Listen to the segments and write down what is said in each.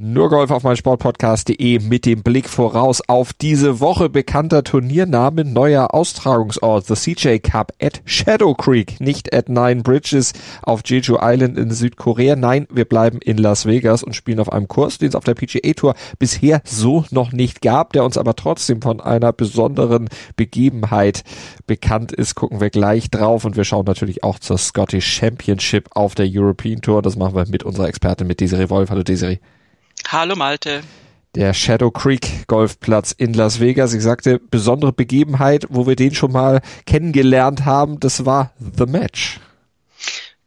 nur Golf auf meinsportpodcast.de mit dem Blick voraus auf diese Woche bekannter Turniername neuer Austragungsort. The CJ Cup at Shadow Creek, nicht at Nine Bridges auf Jeju Island in Südkorea. Nein, wir bleiben in Las Vegas und spielen auf einem Kurs, den es auf der PGA Tour bisher so noch nicht gab, der uns aber trotzdem von einer besonderen Begebenheit bekannt ist. Gucken wir gleich drauf und wir schauen natürlich auch zur Scottish Championship auf der European Tour. Das machen wir mit unserer Expertin, mit Desiree Wolf. Hallo Desiree. Hallo Malte. Der Shadow Creek Golfplatz in Las Vegas. Ich sagte, besondere Begebenheit, wo wir den schon mal kennengelernt haben, das war The Match.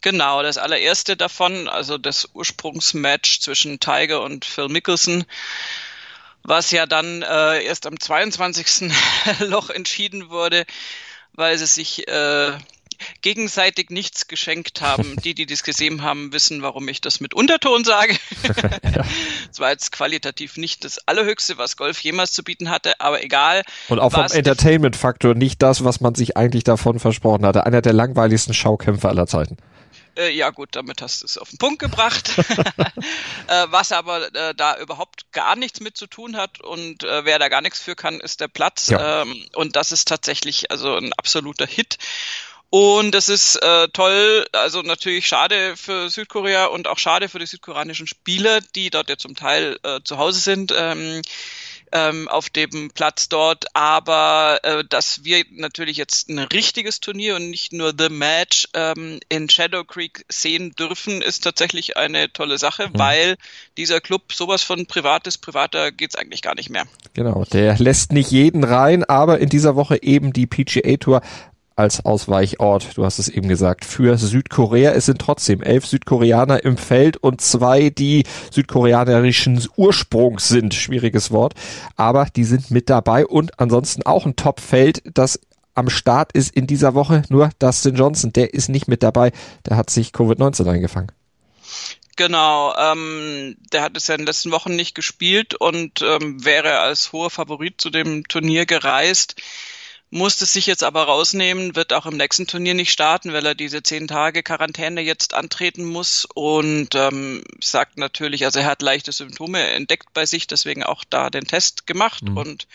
Genau, das allererste davon, also das Ursprungsmatch zwischen Tiger und Phil Mickelson, was ja dann äh, erst am 22. Loch entschieden wurde, weil sie sich äh, gegenseitig nichts geschenkt haben. Die, die das gesehen haben, wissen, warum ich das mit Unterton sage. Es war jetzt qualitativ nicht das Allerhöchste, was Golf jemals zu bieten hatte, aber egal. Und auch vom Entertainment-Faktor nicht das, was man sich eigentlich davon versprochen hatte. Einer der langweiligsten Schaukämpfe aller Zeiten. Äh, ja gut, damit hast du es auf den Punkt gebracht. äh, was aber äh, da überhaupt gar nichts mit zu tun hat und äh, wer da gar nichts für kann, ist der Platz. Ja. Ähm, und das ist tatsächlich also ein absoluter Hit. Und das ist äh, toll, also natürlich schade für Südkorea und auch schade für die südkoreanischen Spieler, die dort ja zum Teil äh, zu Hause sind. Ähm, ähm, auf dem Platz dort, aber äh, dass wir natürlich jetzt ein richtiges Turnier und nicht nur The Match ähm, in Shadow Creek sehen dürfen, ist tatsächlich eine tolle Sache, mhm. weil dieser Club sowas von privates, privater geht's eigentlich gar nicht mehr. Genau, der lässt nicht jeden rein, aber in dieser Woche eben die PGA Tour als Ausweichort, du hast es eben gesagt, für Südkorea. Es sind trotzdem elf Südkoreaner im Feld und zwei, die südkoreanerischen Ursprungs sind. Schwieriges Wort. Aber die sind mit dabei und ansonsten auch ein Top-Feld, das am Start ist in dieser Woche. Nur Dustin Johnson, der ist nicht mit dabei. Der hat sich Covid-19 eingefangen. Genau, ähm, der hat es ja in den letzten Wochen nicht gespielt und ähm, wäre als hoher Favorit zu dem Turnier gereist musste sich jetzt aber rausnehmen, wird auch im nächsten Turnier nicht starten, weil er diese zehn Tage Quarantäne jetzt antreten muss und ähm, sagt natürlich, also er hat leichte Symptome entdeckt bei sich, deswegen auch da den Test gemacht mhm. und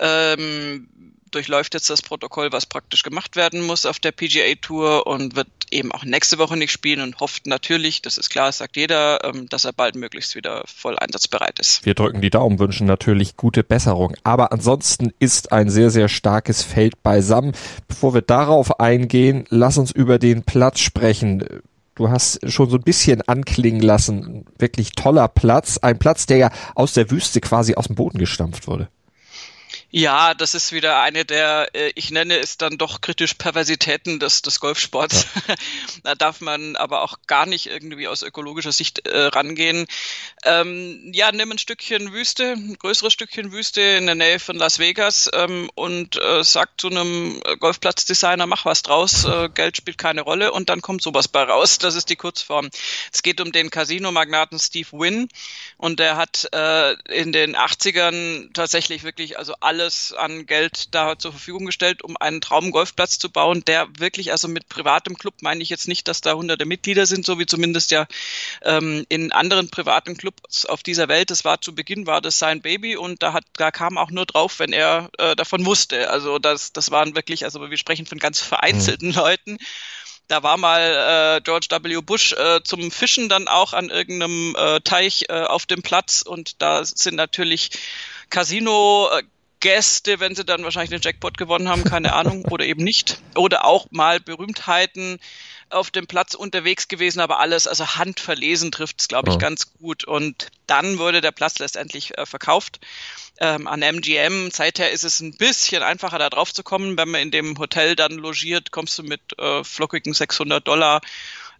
ähm, durchläuft jetzt das Protokoll, was praktisch gemacht werden muss auf der PGA Tour und wird eben auch nächste Woche nicht spielen und hofft natürlich, das ist klar, sagt jeder, ähm, dass er bald möglichst wieder voll einsatzbereit ist. Wir drücken die Daumen, wünschen natürlich gute Besserung. Aber ansonsten ist ein sehr, sehr starkes Feld beisammen. Bevor wir darauf eingehen, lass uns über den Platz sprechen. Du hast schon so ein bisschen anklingen lassen. Wirklich toller Platz. Ein Platz, der ja aus der Wüste quasi aus dem Boden gestampft wurde. Ja, das ist wieder eine der, äh, ich nenne es dann doch kritisch Perversitäten des, des Golfsports. Ja. da darf man aber auch gar nicht irgendwie aus ökologischer Sicht äh, rangehen. Ähm, ja, nimm ein Stückchen Wüste, ein größeres Stückchen Wüste in der Nähe von Las Vegas ähm, und äh, sag zu einem Golfplatzdesigner, mach was draus, äh, Geld spielt keine Rolle und dann kommt sowas bei raus. Das ist die Kurzform. Es geht um den Casino-Magnaten Steve Wynn und der hat äh, in den 80ern tatsächlich wirklich also alle alles an Geld da zur Verfügung gestellt, um einen Traumgolfplatz zu bauen, der wirklich, also mit privatem Club meine ich jetzt nicht, dass da hunderte Mitglieder sind, so wie zumindest ja ähm, in anderen privaten Clubs auf dieser Welt. Das war zu Beginn, war das sein Baby und da hat, da kam auch nur drauf, wenn er äh, davon wusste. Also das, das waren wirklich, also wir sprechen von ganz vereinzelten mhm. Leuten. Da war mal äh, George W. Bush äh, zum Fischen dann auch an irgendeinem äh, Teich äh, auf dem Platz und da sind natürlich Casino äh, Gäste, wenn sie dann wahrscheinlich den Jackpot gewonnen haben, keine Ahnung, oder eben nicht. Oder auch mal Berühmtheiten auf dem Platz unterwegs gewesen, aber alles, also handverlesen trifft es, glaube ich, ja. ganz gut. Und dann wurde der Platz letztendlich äh, verkauft ähm, an MGM. Seither ist es ein bisschen einfacher, da drauf zu kommen. Wenn man in dem Hotel dann logiert, kommst du mit äh, flockigen 600 Dollar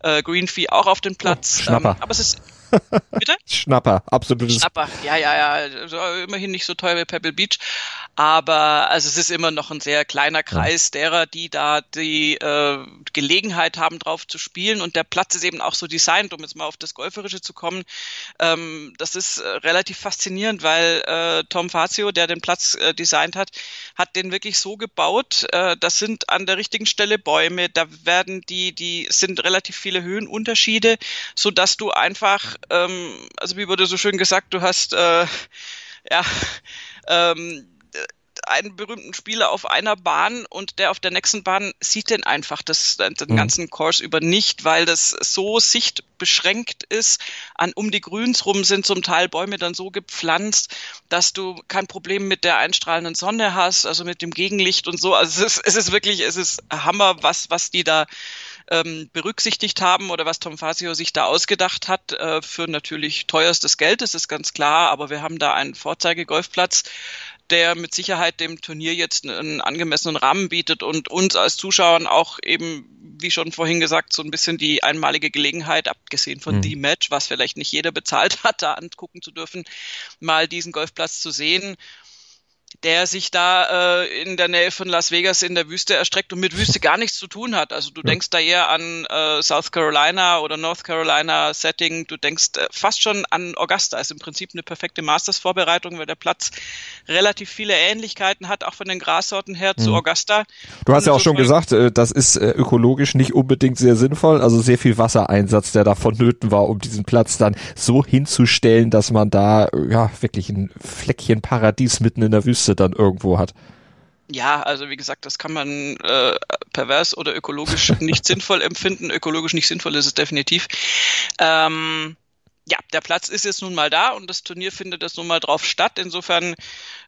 äh, Green Fee auch auf den Platz. Oh, ähm, aber es ist Bitte? Schnapper, absolutes. Schnapper, ja, ja, ja. Also immerhin nicht so teuer wie Pebble Beach. Aber also es ist immer noch ein sehr kleiner Kreis derer, die da die äh, Gelegenheit haben, drauf zu spielen. Und der Platz ist eben auch so designt, um jetzt mal auf das Golferische zu kommen. Ähm, das ist äh, relativ faszinierend, weil äh, Tom Fazio, der den Platz äh, designt hat, hat den wirklich so gebaut. Äh, das sind an der richtigen Stelle Bäume, da werden die, die sind relativ viele Höhenunterschiede, so dass du einfach, ähm, also wie wurde so schön gesagt, du hast äh, ja ähm, einen berühmten Spieler auf einer Bahn und der auf der nächsten Bahn sieht den einfach das, den mhm. ganzen Kurs über nicht, weil das so sichtbeschränkt ist. An um die Grüns rum sind zum Teil Bäume dann so gepflanzt, dass du kein Problem mit der einstrahlenden Sonne hast, also mit dem Gegenlicht und so. Also es ist, es ist wirklich, es ist Hammer, was, was die da ähm, berücksichtigt haben oder was Tom Fasio sich da ausgedacht hat, äh, für natürlich teuerstes Geld, das ist ganz klar, aber wir haben da einen Vorzeigegolfplatz, der mit Sicherheit dem Turnier jetzt einen angemessenen Rahmen bietet und uns als Zuschauern auch eben, wie schon vorhin gesagt, so ein bisschen die einmalige Gelegenheit, abgesehen von mhm. The Match, was vielleicht nicht jeder bezahlt hat, da angucken zu dürfen, mal diesen Golfplatz zu sehen der sich da äh, in der Nähe von Las Vegas in der Wüste erstreckt und mit Wüste gar nichts zu tun hat. Also du ja. denkst da eher an äh, South Carolina oder North Carolina Setting, du denkst äh, fast schon an Augusta. Ist im Prinzip eine perfekte Masters-Vorbereitung, weil der Platz relativ viele Ähnlichkeiten hat, auch von den Grassorten her mhm. zu Augusta. Du hast und ja auch schon gesagt, äh, das ist äh, ökologisch nicht unbedingt sehr sinnvoll, also sehr viel Wassereinsatz, der da vonnöten war, um diesen Platz dann so hinzustellen, dass man da äh, ja wirklich ein Fleckchen Paradies mitten in der Wüste Wüste dann irgendwo hat. Ja, also wie gesagt, das kann man äh, pervers oder ökologisch nicht sinnvoll empfinden. Ökologisch nicht sinnvoll ist es definitiv. Ähm, ja, der Platz ist jetzt nun mal da und das Turnier findet jetzt nun mal drauf statt. Insofern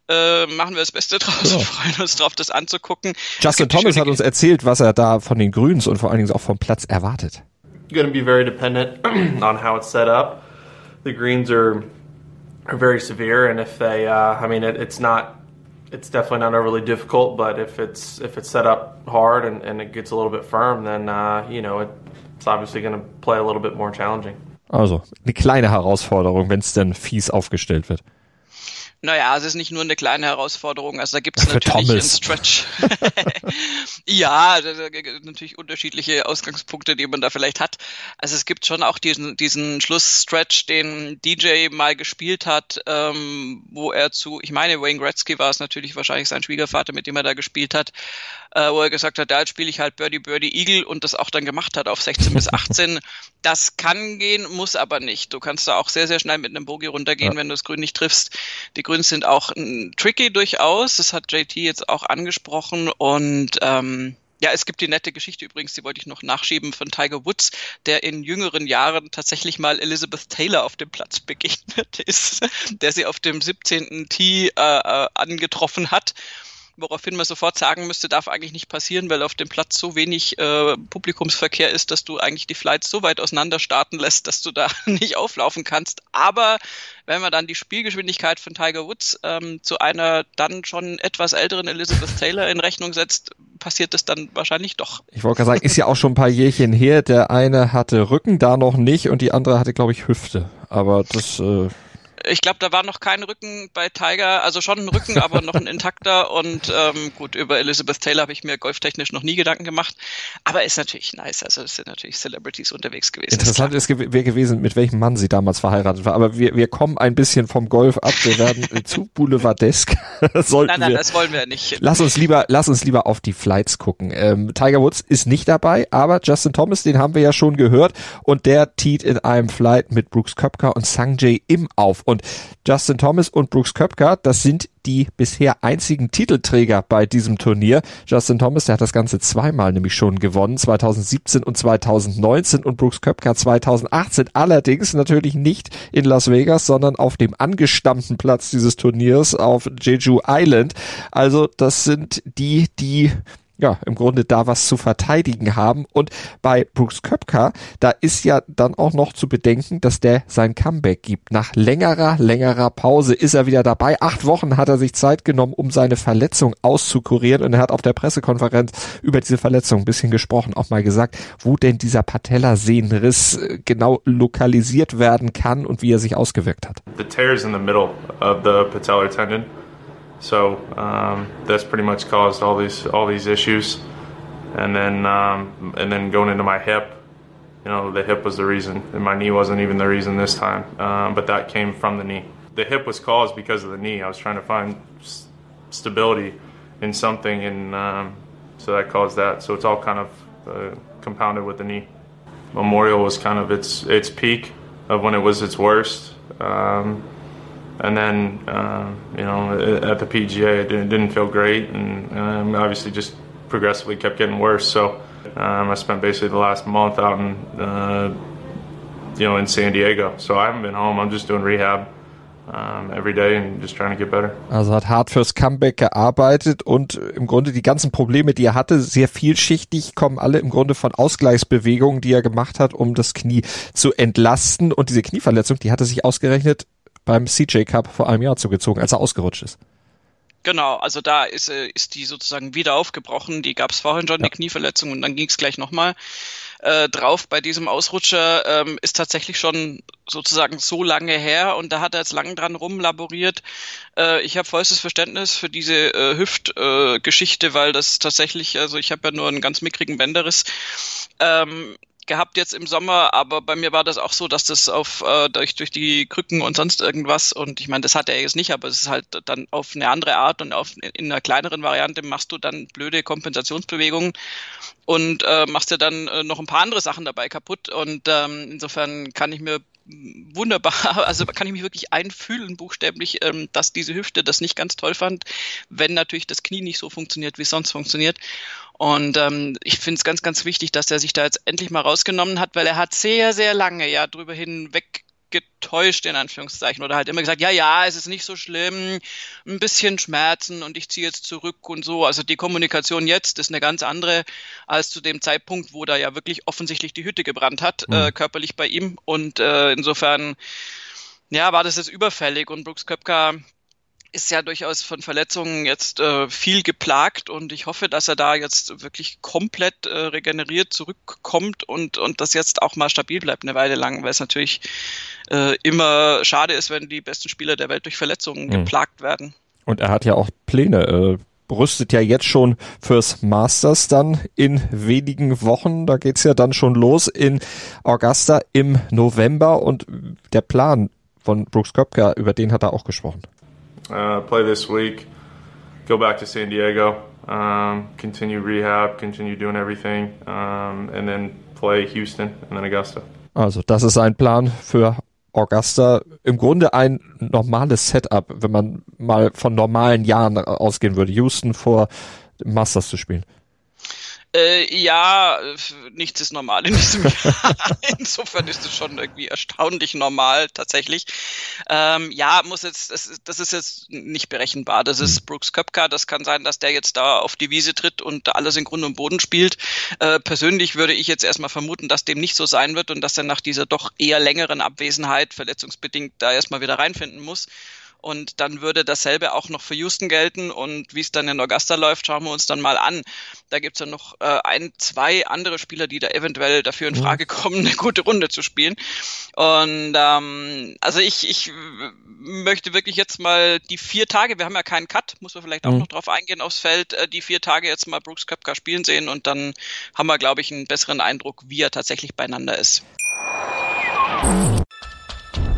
äh, machen wir das Beste draus ja. und freuen uns drauf, das anzugucken. Justin Thomas hat uns erzählt, was er da von den Grüns und vor allen Dingen auch vom Platz erwartet. Going to be very dependent on how it's set up. The greens are are very severe, and if they, uh, I mean, it, it's not it's definitely not overly difficult, but if it's if it's set up hard and, and it gets a little bit firm, then uh, you know it, it's obviously going to play a little bit more challenging. Also eine kleine Herausforderung, wenn es denn fies aufgestellt wird. Naja, es ist nicht nur eine kleine Herausforderung, also da gibt es natürlich Thomas. einen Stretch. ja, natürlich unterschiedliche Ausgangspunkte, die man da vielleicht hat. Also es gibt schon auch diesen, diesen Schlussstretch, den DJ mal gespielt hat, ähm, wo er zu, ich meine, Wayne Gretzky war es natürlich wahrscheinlich sein Schwiegervater, mit dem er da gespielt hat, äh, wo er gesagt hat, da spiele ich halt Birdie Birdie Eagle und das auch dann gemacht hat auf 16 bis 18. Das kann gehen, muss aber nicht. Du kannst da auch sehr, sehr schnell mit einem Bogie runtergehen, ja. wenn du das Grün nicht triffst. Die Grüns sind auch m, tricky durchaus. Das hat JT jetzt auch angesprochen und ähm, ja, es gibt die nette Geschichte übrigens, die wollte ich noch nachschieben, von Tiger Woods, der in jüngeren Jahren tatsächlich mal Elizabeth Taylor auf dem Platz begegnet ist, der sie auf dem 17. Tee äh, äh, angetroffen hat woraufhin man sofort sagen müsste, darf eigentlich nicht passieren, weil auf dem Platz so wenig äh, Publikumsverkehr ist, dass du eigentlich die Flights so weit auseinander starten lässt, dass du da nicht auflaufen kannst. Aber wenn man dann die Spielgeschwindigkeit von Tiger Woods ähm, zu einer dann schon etwas älteren Elizabeth Taylor in Rechnung setzt, passiert das dann wahrscheinlich doch. Ich wollte gerade sagen, ist ja auch schon ein paar Jährchen her. Der eine hatte Rücken, da noch nicht und die andere hatte, glaube ich, Hüfte. Aber das äh, ich glaube, da war noch kein Rücken bei Tiger, also schon ein Rücken, aber noch ein intakter. Und ähm, gut, über Elizabeth Taylor habe ich mir golftechnisch noch nie Gedanken gemacht. Aber ist natürlich nice. Also es sind natürlich Celebrities unterwegs gewesen. Interessant ist, ist wäre gewesen, mit welchem Mann sie damals verheiratet war. Aber wir, wir kommen ein bisschen vom Golf ab. Wir werden zu boulevardesk. Sollten nein, nein, wir. das wollen wir nicht. Lass uns lieber, lass uns lieber auf die Flights gucken. Ähm, Tiger Woods ist nicht dabei, aber Justin Thomas, den haben wir ja schon gehört. Und der teet in einem Flight mit Brooks Köpker und Sanjay im auf. Und Justin Thomas und Brooks Köpker, das sind die bisher einzigen Titelträger bei diesem Turnier. Justin Thomas, der hat das Ganze zweimal nämlich schon gewonnen, 2017 und 2019 und Brooks Köpker 2018, allerdings natürlich nicht in Las Vegas, sondern auf dem angestammten Platz dieses Turniers auf Jeju Island. Also das sind die, die ja, im Grunde da was zu verteidigen haben. Und bei Brooks Köpka, da ist ja dann auch noch zu bedenken, dass der sein Comeback gibt. Nach längerer, längerer Pause ist er wieder dabei. Acht Wochen hat er sich Zeit genommen, um seine Verletzung auszukurieren. Und er hat auf der Pressekonferenz über diese Verletzung ein bisschen gesprochen, auch mal gesagt, wo denn dieser Patellasehnenriss äh, genau lokalisiert werden kann und wie er sich ausgewirkt hat. The tear's in the middle of the patellar tendon. So um, that's pretty much caused all these all these issues, and then um, and then going into my hip, you know, the hip was the reason, and my knee wasn't even the reason this time. Um, but that came from the knee. The hip was caused because of the knee. I was trying to find stability in something, and um, so that caused that. So it's all kind of uh, compounded with the knee. Memorial was kind of its its peak of when it was its worst. Um, and then uh, you know at the PGA it didn't, feel great, and um, obviously just progressively kept getting worse. So um, I spent basically the last month out in uh, you know in San Diego. So I haven't been home. I'm just doing rehab. Um, every day and just trying to get better. Also hat hart fürs Comeback gearbeitet und im Grunde die ganzen Probleme, die er hatte, sehr vielschichtig, kommen alle im Grunde von Ausgleichsbewegungen, die er gemacht hat, um das Knie zu entlasten. Und diese Knieverletzung, die hatte sich ausgerechnet beim CJ Cup vor einem Jahr zugezogen, als er ausgerutscht ist. Genau, also da ist, äh, ist die sozusagen wieder aufgebrochen. Die gab es vorhin schon, ja. die Knieverletzung, und dann ging es gleich nochmal äh, drauf bei diesem Ausrutscher. Ähm, ist tatsächlich schon sozusagen so lange her und da hat er jetzt lang dran rumlaboriert. Äh, ich habe vollstes Verständnis für diese äh, Hüftgeschichte, äh, weil das tatsächlich, also ich habe ja nur einen ganz mickrigen Bänderriss. Ähm, gehabt jetzt im Sommer, aber bei mir war das auch so, dass das auf äh, durch, durch die Krücken und sonst irgendwas und ich meine, das hat er jetzt nicht, aber es ist halt dann auf eine andere Art und auf in einer kleineren Variante machst du dann blöde Kompensationsbewegungen und äh, machst dir dann äh, noch ein paar andere Sachen dabei kaputt und ähm, insofern kann ich mir wunderbar, also kann ich mich wirklich einfühlen, buchstäblich, ähm, dass diese Hüfte das nicht ganz toll fand, wenn natürlich das Knie nicht so funktioniert, wie es sonst funktioniert. Und ähm, ich finde es ganz, ganz wichtig, dass er sich da jetzt endlich mal rausgenommen hat, weil er hat sehr, sehr lange ja drüber hinweg getäuscht, in Anführungszeichen, oder halt immer gesagt, ja, ja, es ist nicht so schlimm, ein bisschen Schmerzen und ich ziehe jetzt zurück und so. Also die Kommunikation jetzt ist eine ganz andere als zu dem Zeitpunkt, wo da ja wirklich offensichtlich die Hütte gebrannt hat, mhm. äh, körperlich bei ihm. Und äh, insofern, ja, war das jetzt überfällig und Brooks Köpka ist ja durchaus von Verletzungen jetzt äh, viel geplagt und ich hoffe, dass er da jetzt wirklich komplett äh, regeneriert zurückkommt und, und das jetzt auch mal stabil bleibt eine Weile lang, weil es natürlich äh, immer schade ist, wenn die besten Spieler der Welt durch Verletzungen mhm. geplagt werden. Und er hat ja auch Pläne, äh, rüstet ja jetzt schon fürs Masters dann in wenigen Wochen. Da geht's ja dann schon los in Augusta im November und der Plan von Brooks Köpker, über den hat er auch gesprochen. Uh, play this week, go back to San Diego, um, continue rehab, continue doing everything, um, and then play Houston and then Augusta. Also das ist ein Plan für Augusta. Im Grunde ein normales Setup, wenn man mal von normalen Jahren ausgehen würde. Houston vor Masters zu spielen. Äh, ja, nichts ist normal in diesem Jahr. Insofern ist es schon irgendwie erstaunlich normal tatsächlich. Ähm, ja, muss jetzt, das, das ist jetzt nicht berechenbar. Das ist hm. Brooks Köpka. Das kann sein, dass der jetzt da auf die Wiese tritt und alles in Grund und Boden spielt. Äh, persönlich würde ich jetzt erstmal vermuten, dass dem nicht so sein wird und dass er nach dieser doch eher längeren Abwesenheit verletzungsbedingt da erstmal wieder reinfinden muss. Und dann würde dasselbe auch noch für Houston gelten. Und wie es dann in Augusta läuft, schauen wir uns dann mal an. Da gibt's ja noch äh, ein, zwei andere Spieler, die da eventuell dafür in. Frage kommen, eine gute Runde zu spielen. Und ähm, also ich, ich möchte wirklich jetzt mal die vier Tage, wir haben ja keinen Cut, muss man vielleicht auch mhm. noch drauf eingehen aufs Feld, äh, die vier Tage jetzt mal Brooks Köpka spielen sehen und dann haben wir, glaube ich, einen besseren Eindruck, wie er tatsächlich beieinander ist.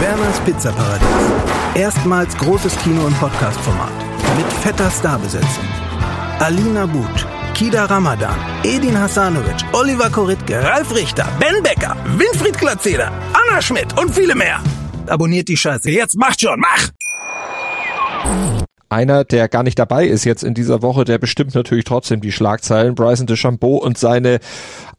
Werners Pizzaparadies. Erstmals großes Kino- und Podcast-Format. Mit fetter Starbesetzung. Alina But, Kida Ramadan, Edin Hasanovic, Oliver Koritke, Ralf Richter, Ben Becker, Winfried Glatzeder, Anna Schmidt und viele mehr. Abonniert die Scheiße. Jetzt macht schon, mach! Einer, der gar nicht dabei ist jetzt in dieser Woche, der bestimmt natürlich trotzdem die Schlagzeilen. Bryson DeChambeau und seine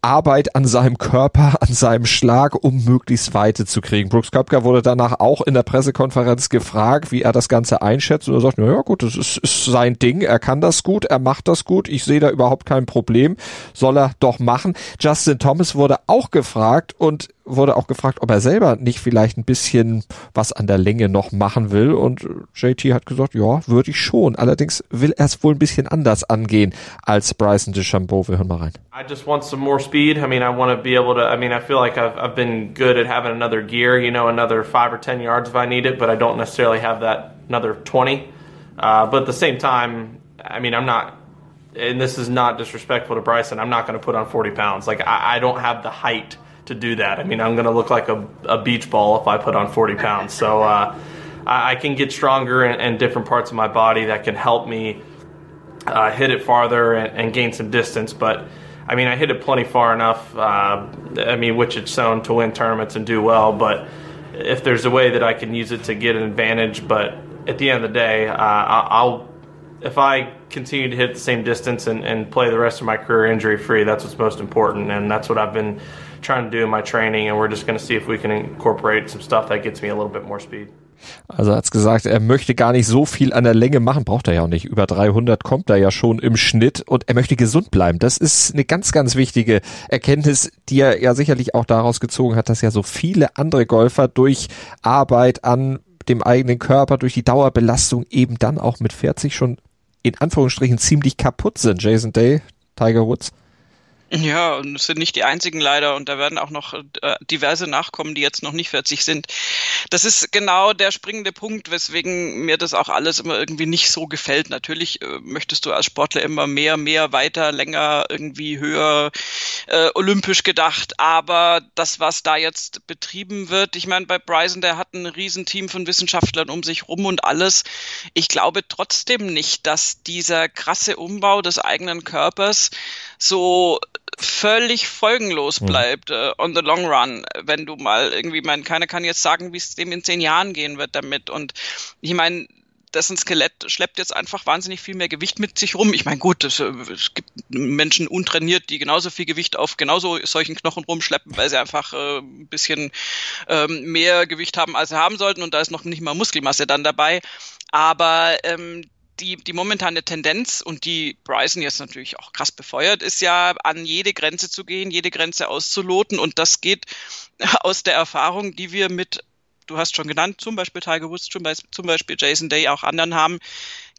Arbeit an seinem Körper, an seinem Schlag, um möglichst Weite zu kriegen. Brooks Köpker wurde danach auch in der Pressekonferenz gefragt, wie er das Ganze einschätzt. Und er sagt, na ja gut, das ist, ist sein Ding, er kann das gut, er macht das gut, ich sehe da überhaupt kein Problem, soll er doch machen. Justin Thomas wurde auch gefragt und wurde auch gefragt, ob er selber nicht vielleicht ein bisschen was an der Länge noch machen will. Und JT hat gesagt, ja, würde ich schon. Allerdings will er es wohl ein bisschen anders angehen als Bryson DeChambeau. Wir hören mal rein. I just want some more speed. I mean, I want to be able to. I mean, I feel like I've, I've been good at having another gear, you know, another five or 10 yards if I need it, but I don't necessarily have that another 20. Uh, but at the same time, I mean, I'm not, and this is not disrespectful to Bryson, I'm not going to put on 40 pounds. Like, I, I don't have the height to do that. I mean, I'm going to look like a, a, beach ball if I put on 40 pounds. So uh, I, I, can get stronger in, in, different parts of my body that can help me uh, hit it farther and, and, gain some distance. But I mean, I hit it plenty far enough. Uh, I mean, which it's shown to win tournaments and do well. But if there's a way that I can use it to get an advantage, but at the end of the day, uh, I'll if I continue to hit the same distance and, and play the rest of my career injury free, that's what's most important, and that's what I've been trying to do in my training. And we're just going to see if we can incorporate some stuff that gets me a little bit more speed. Also hat's gesagt, er möchte gar nicht so viel an der Länge machen, braucht er ja auch nicht. Über 300 kommt er ja schon im Schnitt und er möchte gesund bleiben. Das ist eine ganz, ganz wichtige Erkenntnis, die er ja sicherlich auch daraus gezogen hat, dass ja so viele andere Golfer durch Arbeit an dem eigenen Körper, durch die Dauerbelastung eben dann auch mit 40 schon in Anführungsstrichen ziemlich kaputt sind. Jason Day, Tiger Woods. Ja, und es sind nicht die einzigen leider und da werden auch noch äh, diverse nachkommen, die jetzt noch nicht 40 sind. Das ist genau der springende Punkt, weswegen mir das auch alles immer irgendwie nicht so gefällt. Natürlich äh, möchtest du als Sportler immer mehr, mehr, weiter, länger, irgendwie höher, äh, olympisch gedacht. Aber das, was da jetzt betrieben wird, ich meine, bei Bryson, der hat ein Riesenteam von Wissenschaftlern um sich rum und alles. Ich glaube trotzdem nicht, dass dieser krasse Umbau des eigenen Körpers so völlig folgenlos hm. bleibt äh, on the long run, wenn du mal irgendwie, mein, keiner kann jetzt sagen, wie es dem in zehn Jahren gehen wird damit. Und ich meine, dessen Skelett schleppt jetzt einfach wahnsinnig viel mehr Gewicht mit sich rum. Ich meine, gut, es, äh, es, gibt Menschen untrainiert, die genauso viel Gewicht auf genauso solchen Knochen rumschleppen, weil sie einfach äh, ein bisschen ähm, mehr Gewicht haben, als sie haben sollten. Und da ist noch nicht mal Muskelmasse dann dabei. Aber ähm, die, die momentane Tendenz und die Bryson jetzt natürlich auch krass befeuert, ist ja an jede Grenze zu gehen, jede Grenze auszuloten. Und das geht aus der Erfahrung, die wir mit, du hast schon genannt, zum Beispiel Tiger Woods, zum Beispiel Jason Day, auch anderen haben,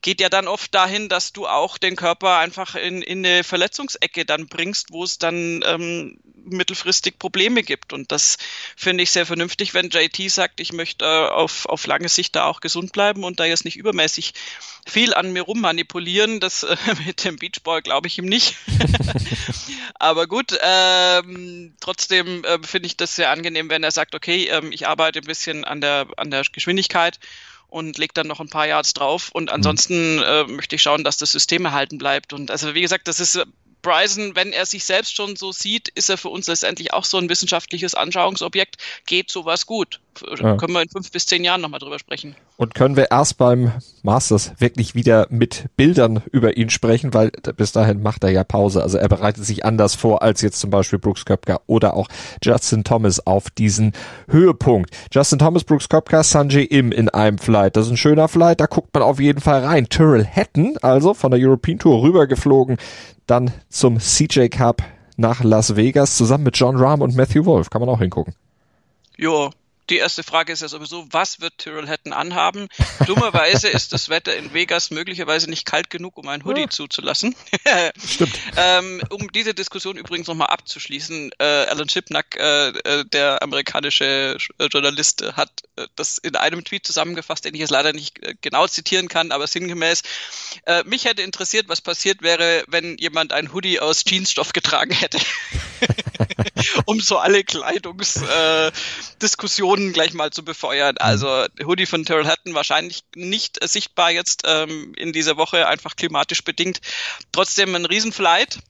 geht ja dann oft dahin, dass du auch den Körper einfach in, in eine Verletzungsecke dann bringst, wo es dann ähm, mittelfristig Probleme gibt. Und das finde ich sehr vernünftig, wenn JT sagt, ich möchte äh, auf, auf lange Sicht da auch gesund bleiben und da jetzt nicht übermäßig viel an mir rummanipulieren. Das äh, mit dem Beachball glaube ich ihm nicht. Aber gut, ähm, trotzdem äh, finde ich das sehr angenehm, wenn er sagt, okay, ähm, ich arbeite ein bisschen an der, an der Geschwindigkeit und legt dann noch ein paar Yards drauf. Und mhm. ansonsten mhm. äh, möchte ich schauen, dass das System erhalten bleibt. Und also wie gesagt, das ist äh, Bryson, wenn er sich selbst schon so sieht, ist er für uns letztendlich auch so ein wissenschaftliches Anschauungsobjekt. Geht sowas gut? Ja. Können wir in fünf bis zehn Jahren nochmal drüber sprechen. Und können wir erst beim Masters wirklich wieder mit Bildern über ihn sprechen, weil bis dahin macht er ja Pause. Also er bereitet sich anders vor als jetzt zum Beispiel Brooks Köpker oder auch Justin Thomas auf diesen Höhepunkt. Justin Thomas, Brooks Köpker, Sanjay Im in einem Flight. Das ist ein schöner Flight, da guckt man auf jeden Fall rein. Tyrrell Hatton, also von der European Tour rübergeflogen, dann zum CJ Cup nach Las Vegas zusammen mit John Rahm und Matthew Wolf. Kann man auch hingucken. Ja, die erste Frage ist ja sowieso, was wird Tyrrell Hatton anhaben? Dummerweise ist das Wetter in Vegas möglicherweise nicht kalt genug, um ein Hoodie ja. zuzulassen. Stimmt. ähm, um diese Diskussion übrigens nochmal abzuschließen, äh, Alan Shipnack, äh, äh, der amerikanische äh, Journalist, hat äh, das in einem Tweet zusammengefasst, den ich jetzt leider nicht äh, genau zitieren kann, aber sinngemäß. mich hätte interessiert, was passiert wäre, wenn jemand ein Hoodie aus Jeansstoff getragen hätte. um so alle Kleidungsdiskussionen äh, gleich mal zu befeuern. Mhm. Also Hoodie von Terrell Hatton wahrscheinlich nicht äh, sichtbar jetzt ähm, in dieser Woche, einfach klimatisch bedingt. Trotzdem ein Riesenflight.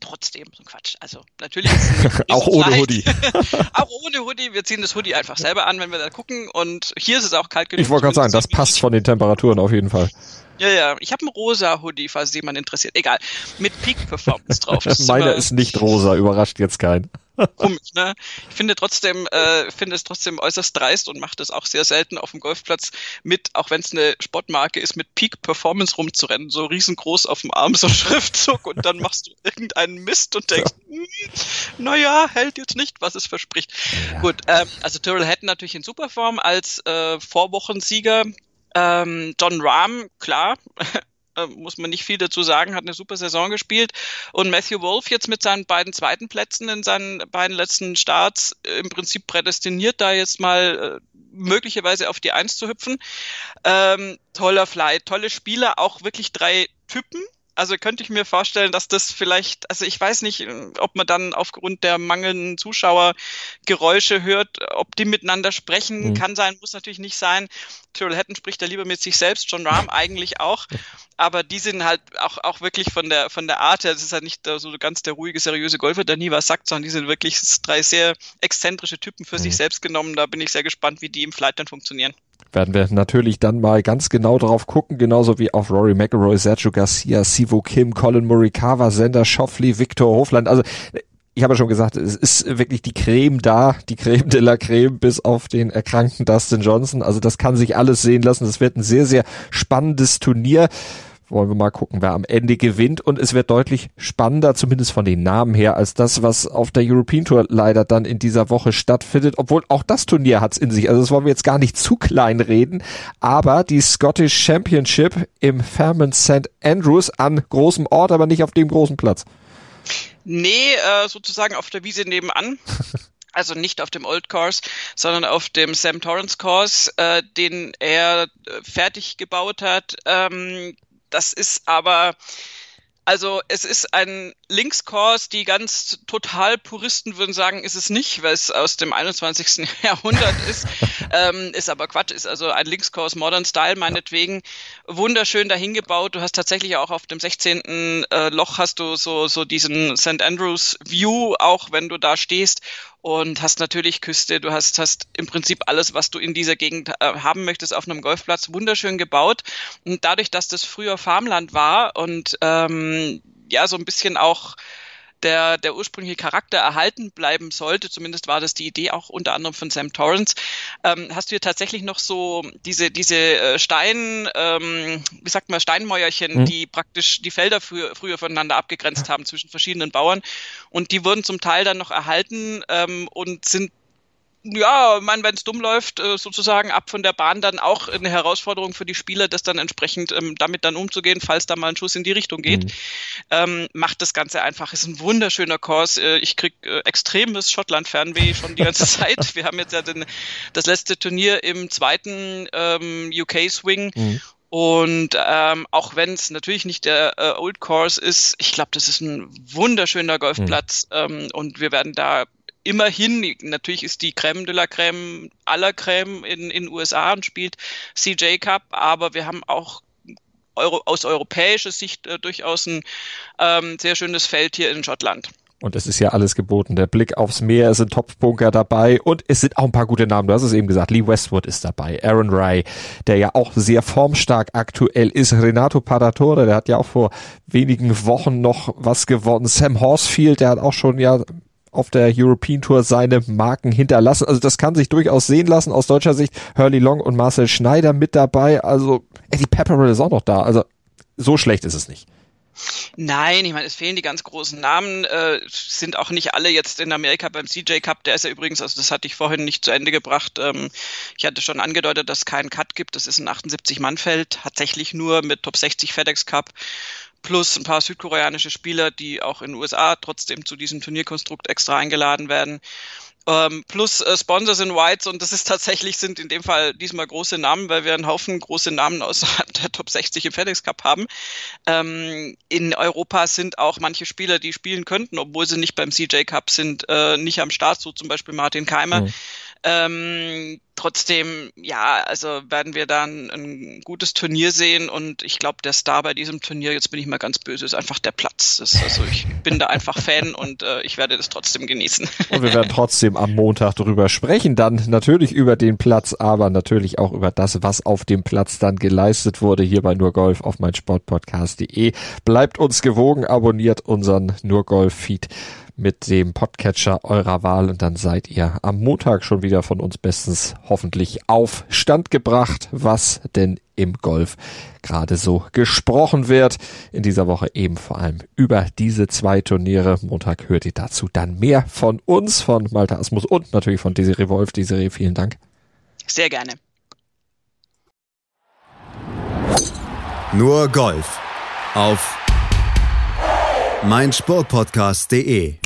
Trotzdem, so ein Quatsch. Also natürlich. auch ohne Hoodie. auch ohne Hoodie. Wir ziehen das Hoodie einfach selber an, wenn wir da gucken. Und hier ist es auch kalt genug. Ich wollte gerade sagen, das passt von den Temperaturen auf jeden Fall. Ja, ja. Ich habe einen rosa Hoodie, falls jemand interessiert. Egal. Mit Peak Performance drauf. Meiner ist nicht rosa, überrascht jetzt keinen. Komisch, ne? Ich finde trotzdem, äh, finde es trotzdem äußerst dreist und mache das auch sehr selten auf dem Golfplatz mit, auch wenn es eine Sportmarke ist, mit Peak Performance rumzurennen, so riesengroß auf dem Arm, so Schriftzug und dann machst du irgendeinen Mist und denkst, ja. hm, naja, hält jetzt nicht, was es verspricht. Ja. Gut, ähm, also Tyrrell Hatton natürlich in Superform als äh, Vorwochensieger ähm, John Rahm, klar, äh, muss man nicht viel dazu sagen, hat eine super Saison gespielt. Und Matthew Wolf jetzt mit seinen beiden zweiten Plätzen in seinen beiden letzten Starts äh, im Prinzip prädestiniert, da jetzt mal äh, möglicherweise auf die Eins zu hüpfen. Ähm, toller Flight, tolle Spieler, auch wirklich drei Typen, also könnte ich mir vorstellen, dass das vielleicht, also ich weiß nicht, ob man dann aufgrund der mangelnden Zuschauer Geräusche hört, ob die miteinander sprechen, mhm. kann sein, muss natürlich nicht sein. Tyrrell Hatton spricht da lieber mit sich selbst, John Rahm eigentlich auch, aber die sind halt auch, auch wirklich von der, von der Art her, das ist halt nicht so ganz der ruhige, seriöse Golfer, der nie was sagt, sondern die sind wirklich drei sehr exzentrische Typen für mhm. sich selbst genommen. Da bin ich sehr gespannt, wie die im Flight dann funktionieren werden wir natürlich dann mal ganz genau drauf gucken, genauso wie auf Rory McIlroy, Sergio Garcia, Sivo Kim, Colin Morikawa, Sender Schoffli, Victor Hofland. Also ich habe ja schon gesagt, es ist wirklich die Creme da, die Creme de la Creme bis auf den erkrankten Dustin Johnson. Also das kann sich alles sehen lassen. Das wird ein sehr, sehr spannendes Turnier wollen wir mal gucken, wer am Ende gewinnt. Und es wird deutlich spannender, zumindest von den Namen her, als das, was auf der European Tour leider dann in dieser Woche stattfindet. Obwohl auch das Turnier hat's in sich. Also das wollen wir jetzt gar nicht zu klein reden. Aber die Scottish Championship im Fairmont St. Andrews an großem Ort, aber nicht auf dem großen Platz. Nee, äh, sozusagen auf der Wiese nebenan. also nicht auf dem Old Course, sondern auf dem Sam Torrance Course, äh, den er äh, fertig gebaut hat. Ähm, das ist aber, also es ist ein Linkskurs, die ganz total Puristen würden sagen, ist es nicht, weil es aus dem 21. Jahrhundert ist. ähm, ist aber Quatsch, ist also ein Linkskurs Modern Style meinetwegen. Wunderschön dahingebaut. Du hast tatsächlich auch auf dem 16. Äh, Loch hast du so, so diesen St. Andrews View, auch wenn du da stehst und hast natürlich Küste, du hast, hast im Prinzip alles, was du in dieser Gegend äh, haben möchtest, auf einem Golfplatz wunderschön gebaut. Und dadurch, dass das früher Farmland war und ähm, ja, so ein bisschen auch der, der ursprüngliche Charakter erhalten bleiben sollte, zumindest war das die Idee auch unter anderem von Sam Torrance, ähm, hast du hier tatsächlich noch so diese, diese äh, Stein, ähm, wie sagt man, Steinmäuerchen, mhm. die praktisch die Felder früher, früher voneinander abgegrenzt haben zwischen verschiedenen Bauern. Und die wurden zum Teil dann noch erhalten ähm, und sind ja, man, wenn es dumm läuft, äh, sozusagen ab von der Bahn dann auch eine Herausforderung für die Spieler, das dann entsprechend ähm, damit dann umzugehen, falls da mal ein Schuss in die Richtung geht. Mhm. Ähm, macht das Ganze einfach. Ist ein wunderschöner Kurs. Äh, ich krieg äh, extremes Schottland-Fernweh schon die ganze Zeit. Wir haben jetzt ja den, das letzte Turnier im zweiten ähm, UK-Swing. Mhm. Und ähm, auch wenn es natürlich nicht der äh, Old Course ist, ich glaube, das ist ein wunderschöner Golfplatz mhm. ähm, und wir werden da immerhin, natürlich ist die Creme de la Creme aller Creme in in USA und spielt CJ Cup, aber wir haben auch Euro, aus europäischer Sicht äh, durchaus ein ähm, sehr schönes Feld hier in Schottland. Und es ist ja alles geboten. Der Blick aufs Meer, es sind Topfbunker dabei und es sind auch ein paar gute Namen. Du hast es eben gesagt. Lee Westwood ist dabei. Aaron Rye, der ja auch sehr formstark aktuell ist. Renato Paratore, der hat ja auch vor wenigen Wochen noch was gewonnen. Sam Horsfield, der hat auch schon ja auf der European Tour seine Marken hinterlassen. Also das kann sich durchaus sehen lassen aus deutscher Sicht. Hurley Long und Marcel Schneider mit dabei. Also Eddie Pepperell ist auch noch da. Also so schlecht ist es nicht. Nein, ich meine, es fehlen die ganz großen Namen, äh, sind auch nicht alle jetzt in Amerika beim CJ Cup. Der ist ja übrigens, also das hatte ich vorhin nicht zu Ende gebracht. Ähm, ich hatte schon angedeutet, dass es keinen Cut gibt. Das ist ein 78-Mann-Feld, tatsächlich nur mit Top 60 FedEx Cup plus ein paar südkoreanische Spieler, die auch in den USA trotzdem zu diesem Turnierkonstrukt extra eingeladen werden. Ähm, plus äh, Sponsors in Whites und das ist tatsächlich, sind in dem Fall diesmal große Namen, weil wir einen Haufen große Namen außerhalb der Top 60 im FedEx Cup haben. Ähm, in Europa sind auch manche Spieler, die spielen könnten, obwohl sie nicht beim CJ Cup sind, äh, nicht am Start, so zum Beispiel Martin Keimer. Mhm. Ähm, trotzdem, ja, also werden wir dann ein gutes Turnier sehen und ich glaube, der Star bei diesem Turnier, jetzt bin ich mal ganz böse, ist einfach der Platz. Das, also ich bin da einfach Fan und äh, ich werde das trotzdem genießen. Und wir werden trotzdem am Montag darüber sprechen, dann natürlich über den Platz, aber natürlich auch über das, was auf dem Platz dann geleistet wurde, hier bei Nur Golf auf meinsportpodcast.de. Bleibt uns gewogen, abonniert unseren Nur Golf Feed mit dem Podcatcher eurer Wahl und dann seid ihr am Montag schon wieder von uns bestens hoffentlich auf Stand gebracht, was denn im Golf gerade so gesprochen wird. In dieser Woche eben vor allem über diese zwei Turniere. Montag hört ihr dazu dann mehr von uns, von Malta Asmus und natürlich von Desiree Wolf. Desiree, vielen Dank. Sehr gerne. Nur Golf auf meinsportpodcast.de